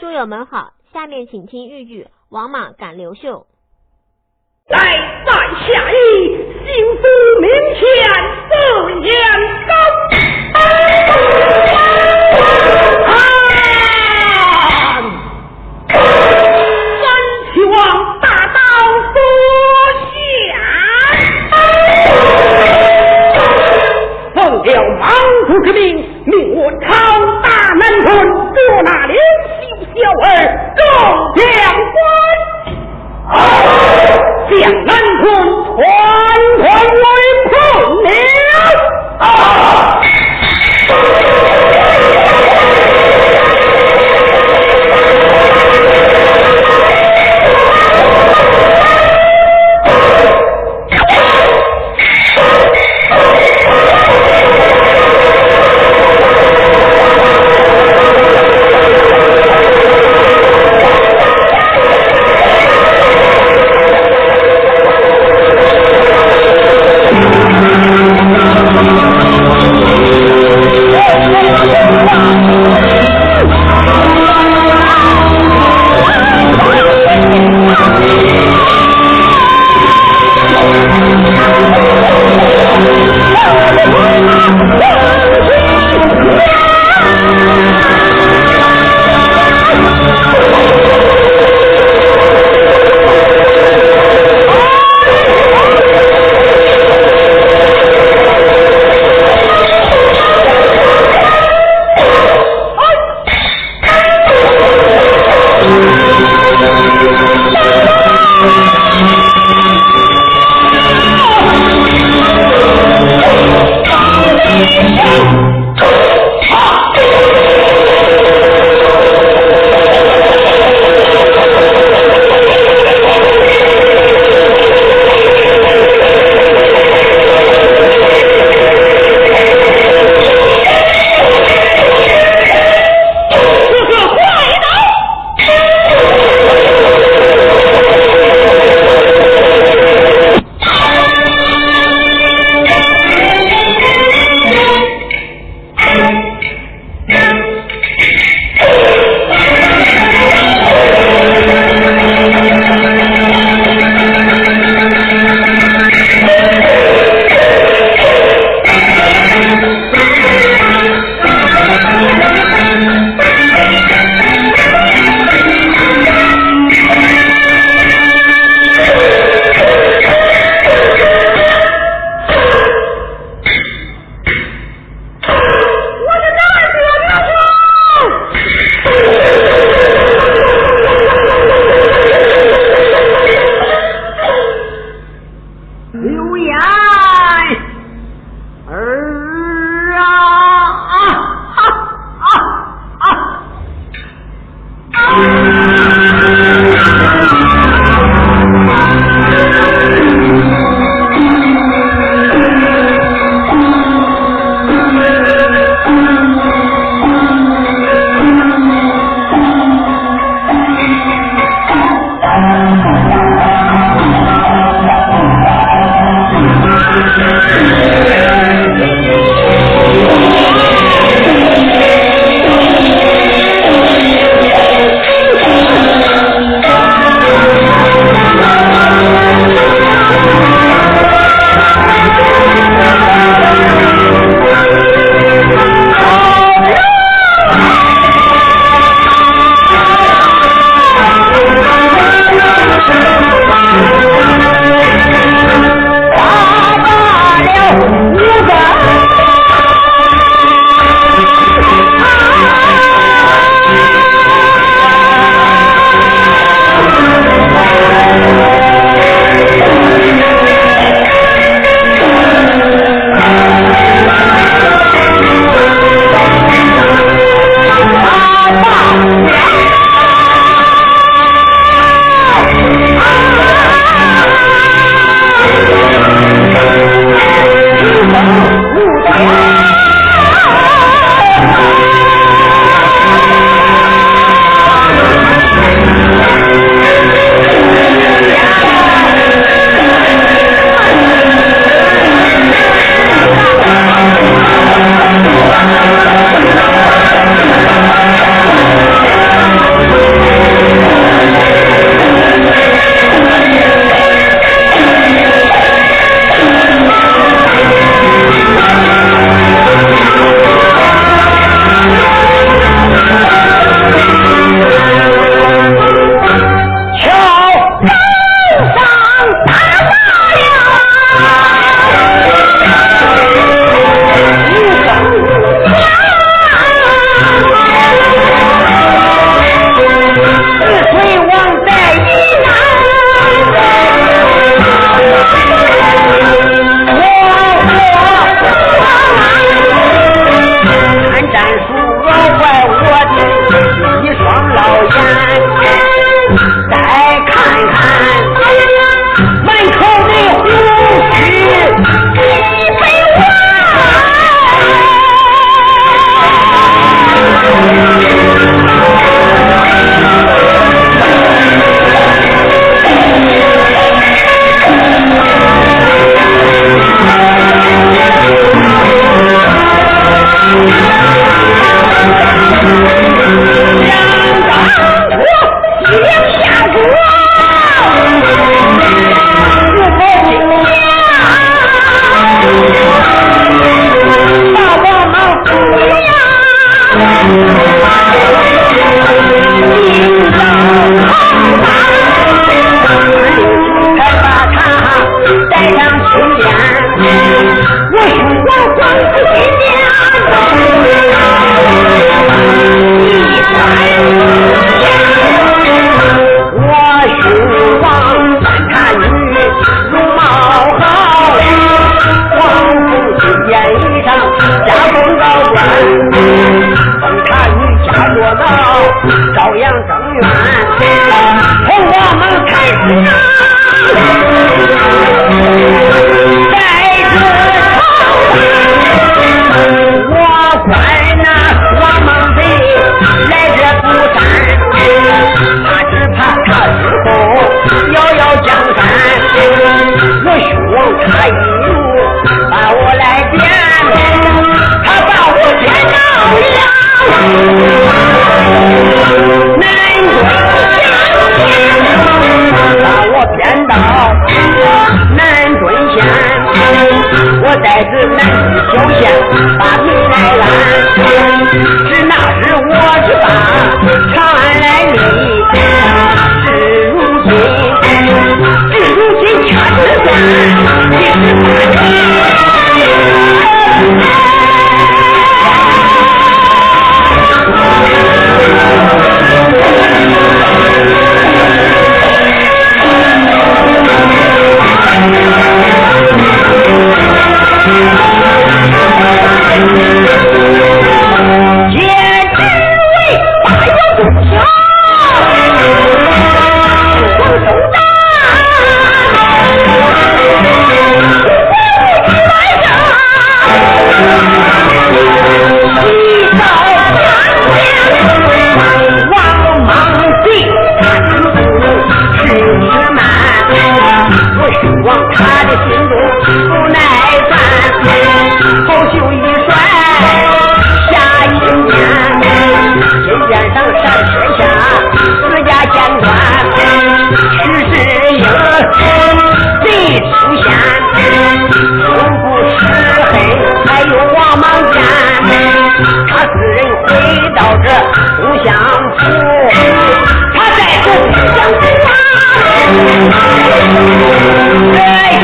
书友们好，下面请听豫剧《王莽赶刘秀》。来在下意，幸福名前四言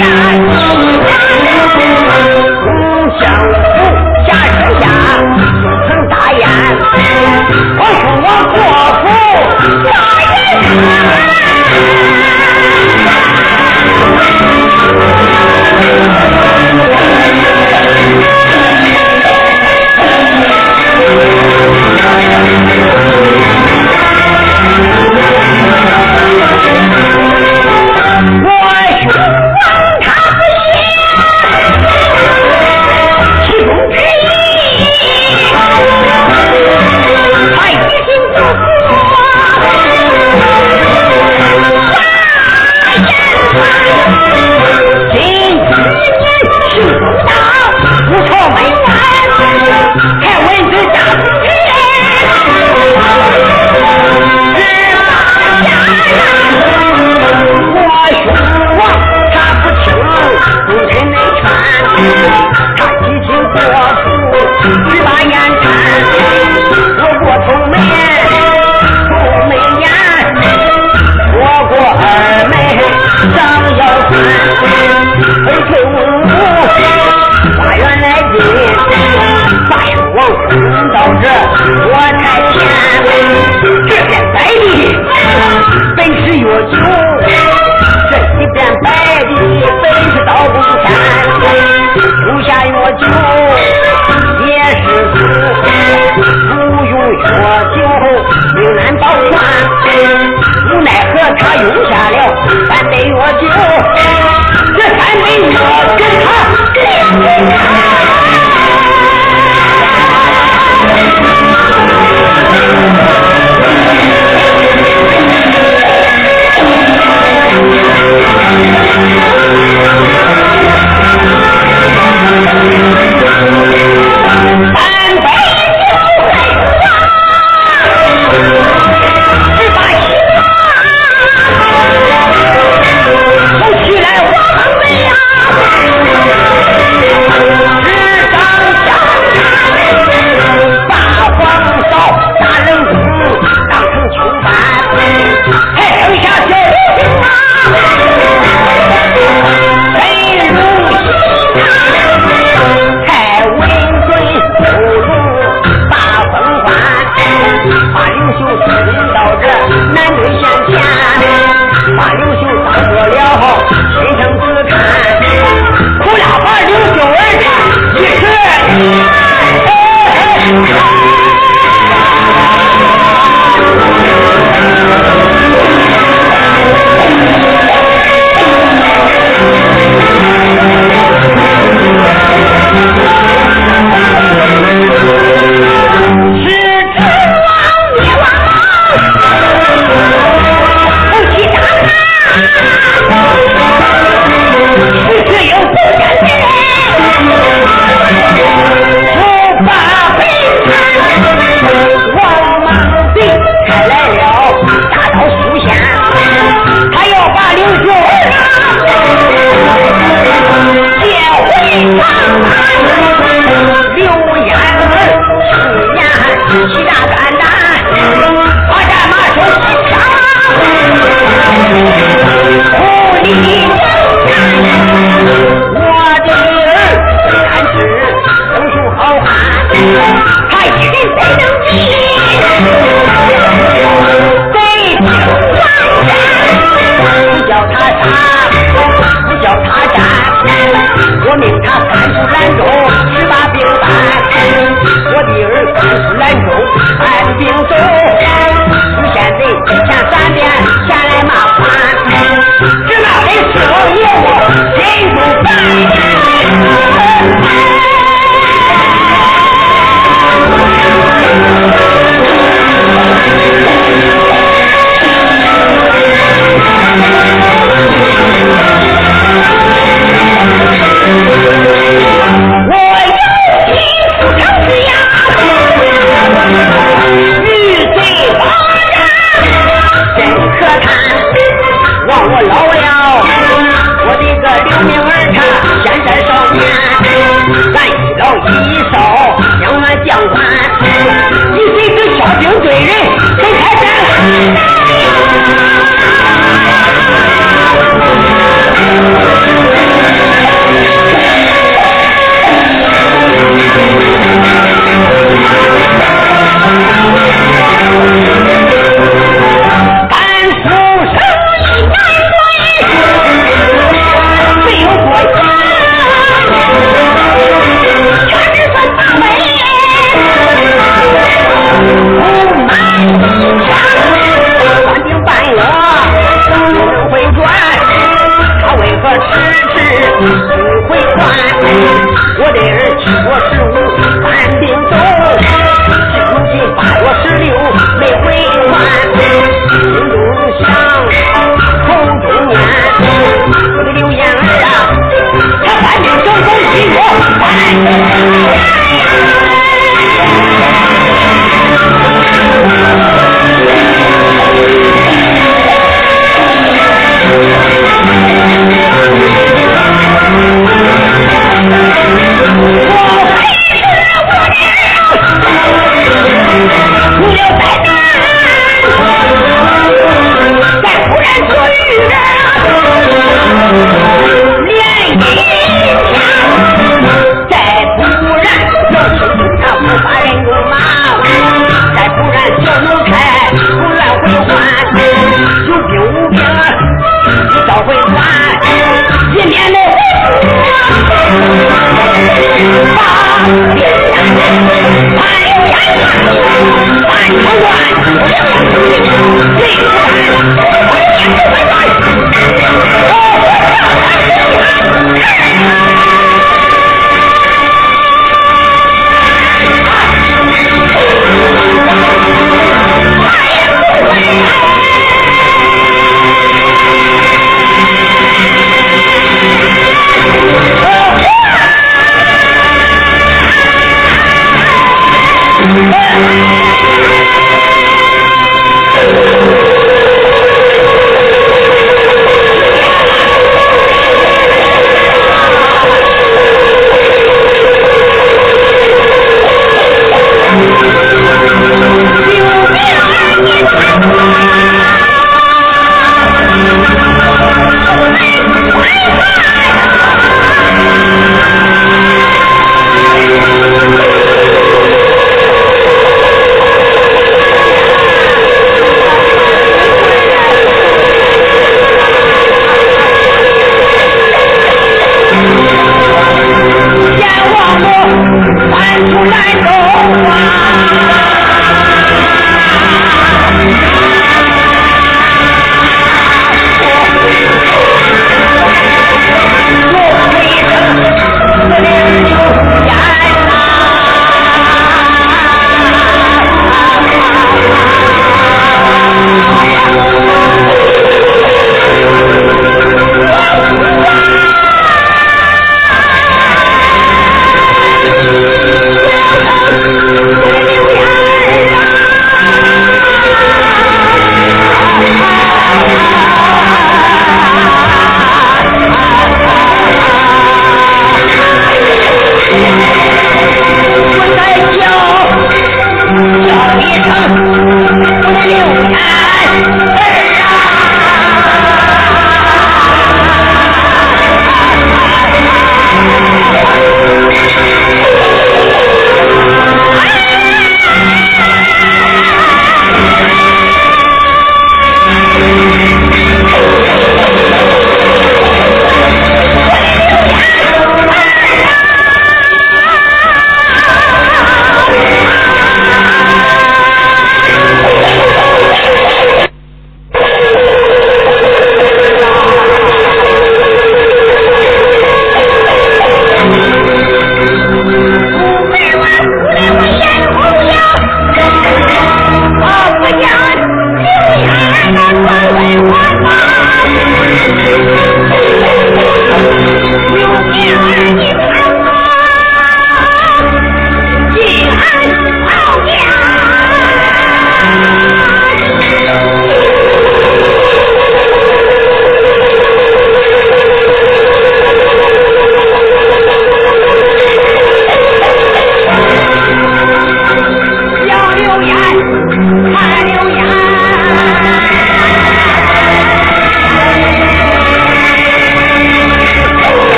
Yeah.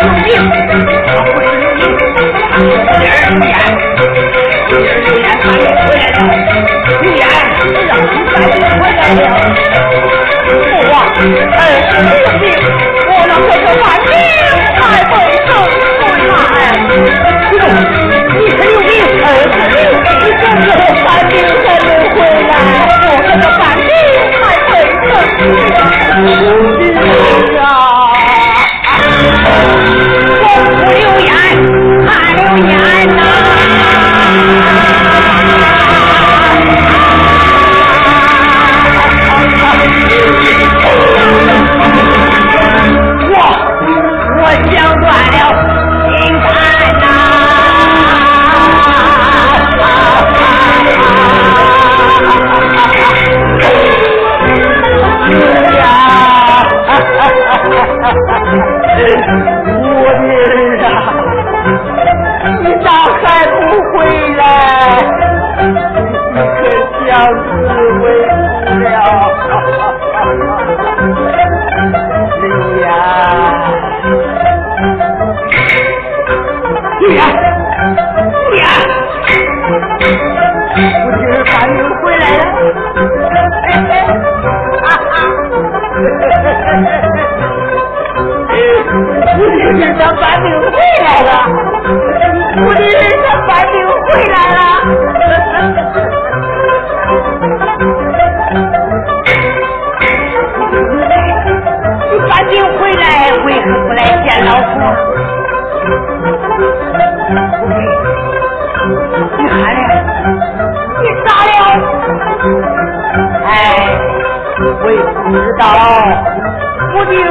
有命，他不是有命，没了。有演，自。有，你有？我的人下班兵回来了，我的人下班兵回来了。知道，我女儿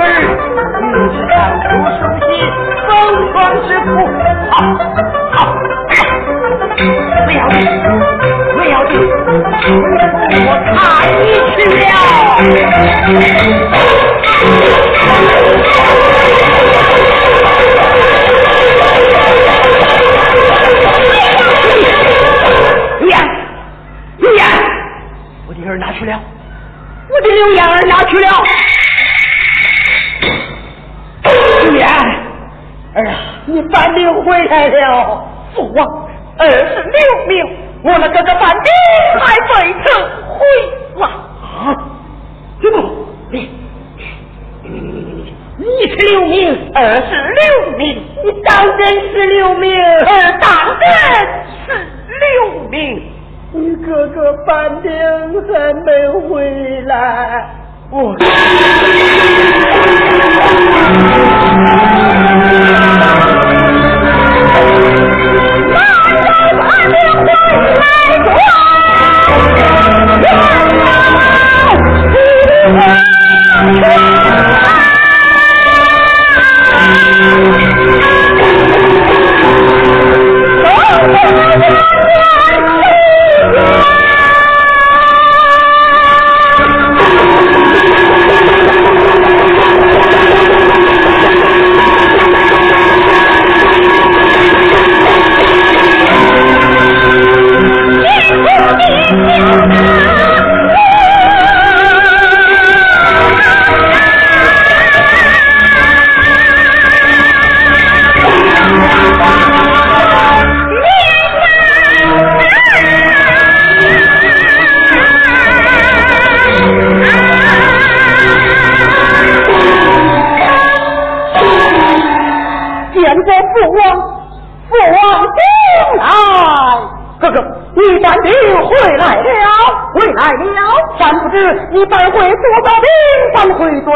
你是当初受洗，风霜之苦，好，好，不要，不要，我看你去了。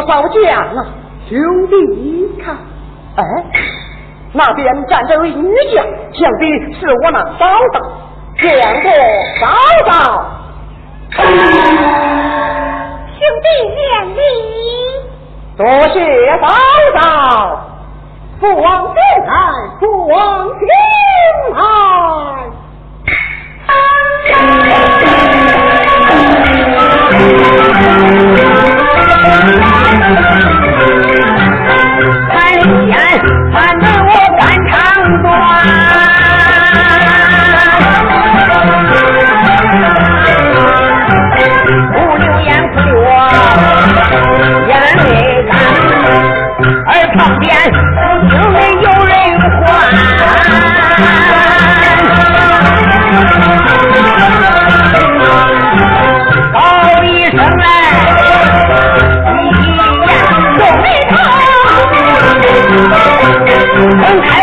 宝将啊，兄弟你看，哎，那边站着一女将，想必是我那嫂嫂，见过嫂嫂。兄弟见礼，多谢嫂嫂，父王平安，父王平安。看一眼，看的我肝肠断，不流言不落眼泪干，而旁边有没有人唤？道一声来。Okay.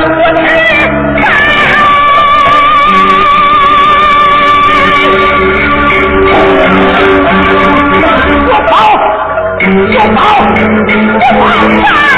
不我跑我跑我跑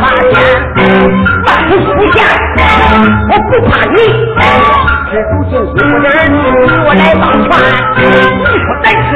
八千，万夫不降，我不怕你。知足敬心，你我来帮拳。你说再吃。